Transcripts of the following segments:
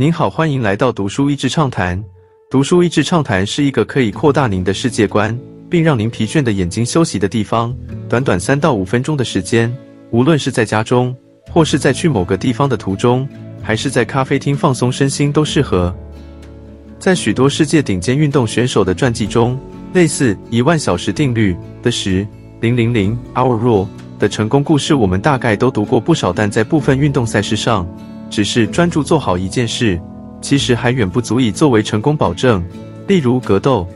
您好，欢迎来到读书益智畅谈。读书益智畅谈是一个可以扩大您的世界观，并让您疲倦的眼睛休息的地方。短短三到五分钟的时间，无论是在家中，或是在去某个地方的途中，还是在咖啡厅放松身心，都适合。在许多世界顶尖运动选手的传记中，类似一万小时定律的十零零零 Hour Rule 的成功故事，我们大概都读过不少。但在部分运动赛事上，只是专注做好一件事，其实还远不足以作为成功保证。例如格斗，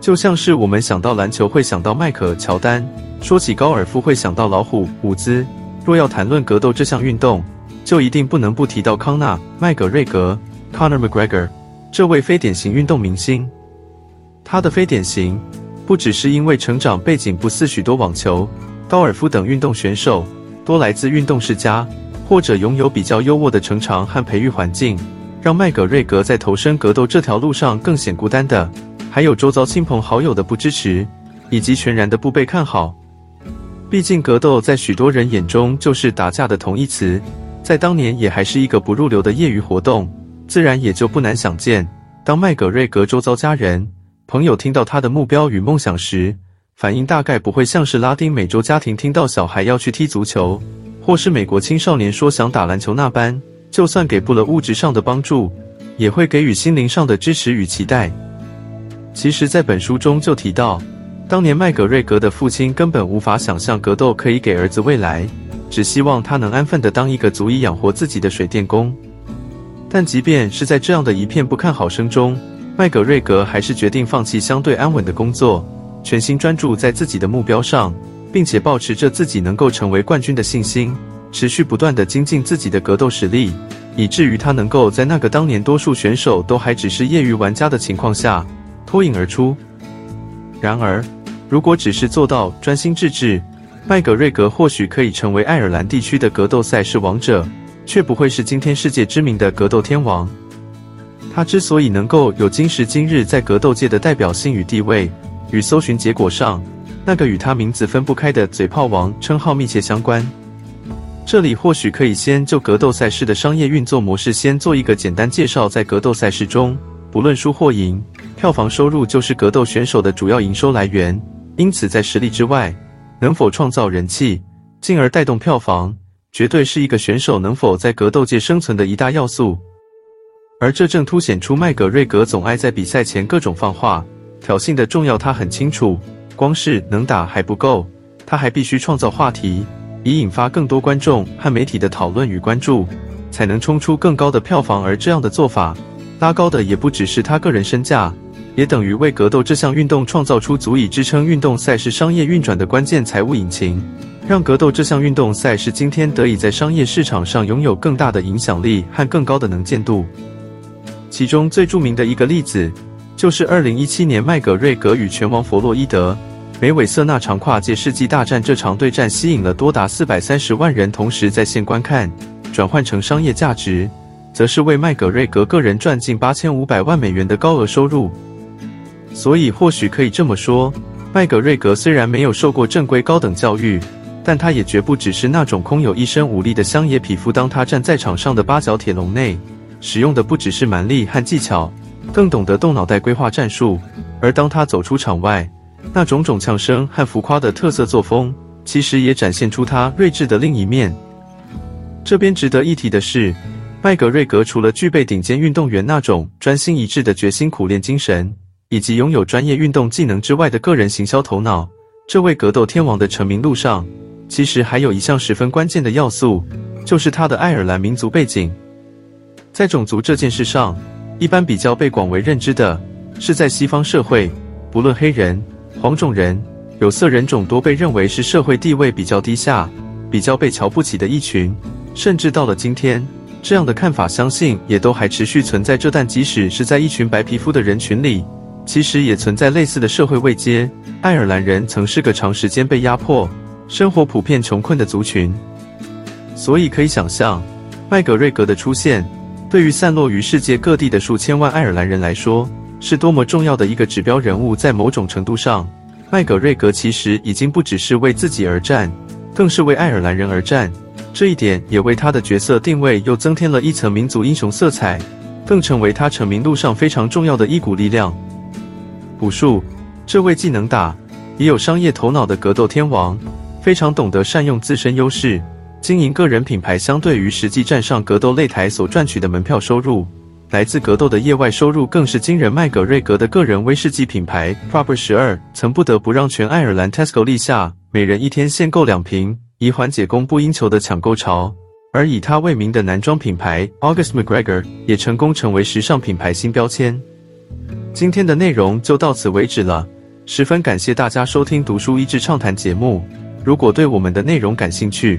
就像是我们想到篮球会想到迈克尔·乔丹，说起高尔夫会想到老虎伍兹。若要谈论格斗这项运动，就一定不能不提到康纳·麦格瑞格 （Conor McGregor） 这位非典型运动明星。他的非典型，不只是因为成长背景不似许多网球、高尔夫等运动选手，多来自运动世家。或者拥有比较优渥的成长和培育环境，让麦格瑞格在投身格斗这条路上更显孤单的，还有周遭亲朋好友的不支持，以及全然的不被看好。毕竟格斗在许多人眼中就是打架的同义词，在当年也还是一个不入流的业余活动，自然也就不难想见，当麦格瑞格周遭家人、朋友听到他的目标与梦想时，反应大概不会像是拉丁美洲家庭听到小孩要去踢足球。或是美国青少年说想打篮球那般，就算给不了物质上的帮助，也会给予心灵上的支持与期待。其实，在本书中就提到，当年麦格瑞格的父亲根本无法想象格斗可以给儿子未来，只希望他能安分的当一个足以养活自己的水电工。但即便是在这样的一片不看好声中，麦格瑞格还是决定放弃相对安稳的工作，全心专注在自己的目标上。并且保持着自己能够成为冠军的信心，持续不断的精进自己的格斗实力，以至于他能够在那个当年多数选手都还只是业余玩家的情况下脱颖而出。然而，如果只是做到专心致志，麦格瑞格或许可以成为爱尔兰地区的格斗赛事王者，却不会是今天世界知名的格斗天王。他之所以能够有今时今日在格斗界的代表性与地位，与搜寻结果上。那个与他名字分不开的“嘴炮王”称号密切相关。这里或许可以先就格斗赛事的商业运作模式先做一个简单介绍。在格斗赛事中，不论输或赢，票房收入就是格斗选手的主要营收来源。因此，在实力之外，能否创造人气，进而带动票房，绝对是一个选手能否在格斗界生存的一大要素。而这正凸显出麦格瑞格总爱在比赛前各种放话、挑衅的重要。他很清楚。光是能打还不够，他还必须创造话题，以引发更多观众和媒体的讨论与关注，才能冲出更高的票房。而这样的做法，拉高的也不只是他个人身价，也等于为格斗这项运动创造出足以支撑运动赛事商业运转的关键财务引擎，让格斗这项运动赛事今天得以在商业市场上拥有更大的影响力和更高的能见度。其中最著名的一个例子。就是二零一七年麦格瑞格与拳王弗洛伊德梅韦瑟那场跨界世纪大战，这场对战吸引了多达四百三十万人同时在线观看，转换成商业价值，则是为麦格瑞格个人赚进八千五百万美元的高额收入。所以或许可以这么说，麦格瑞格虽然没有受过正规高等教育，但他也绝不只是那种空有一身武力的乡野匹夫。当他站在场上的八角铁笼内，使用的不只是蛮力和技巧。更懂得动脑袋规划战术，而当他走出场外，那种种呛声和浮夸的特色作风，其实也展现出他睿智的另一面。这边值得一提的是，麦格瑞格除了具备顶尖运动员那种专心一致的决心苦练精神，以及拥有专业运动技能之外的个人行销头脑，这位格斗天王的成名路上，其实还有一项十分关键的要素，就是他的爱尔兰民族背景。在种族这件事上。一般比较被广为认知的是，在西方社会，不论黑人、黄种人、有色人种，都被认为是社会地位比较低下、比较被瞧不起的一群。甚至到了今天，这样的看法相信也都还持续存在着。但即使是在一群白皮肤的人群里，其实也存在类似的社会位阶。爱尔兰人曾是个长时间被压迫、生活普遍穷困的族群，所以可以想象，麦格瑞格的出现。对于散落于世界各地的数千万爱尔兰人来说，是多么重要的一个指标人物。在某种程度上，麦格瑞格其实已经不只是为自己而战，更是为爱尔兰人而战。这一点也为他的角色定位又增添了一层民族英雄色彩，更成为他成名路上非常重要的一股力量。武术，这位既能打，也有商业头脑的格斗天王，非常懂得善用自身优势，经营个人品牌。相对于实际站上格斗擂台所赚取的门票收入，来自格斗的业外收入更是惊人。麦格瑞格的个人威士忌品牌 Proper 十二，曾不得不让全爱尔兰 Tesco 立下每人一天限购两瓶。以缓解供不应求的抢购潮，而以他为名的男装品牌 August McGregor 也成功成为时尚品牌新标签。今天的内容就到此为止了，十分感谢大家收听读书益智畅谈节目。如果对我们的内容感兴趣，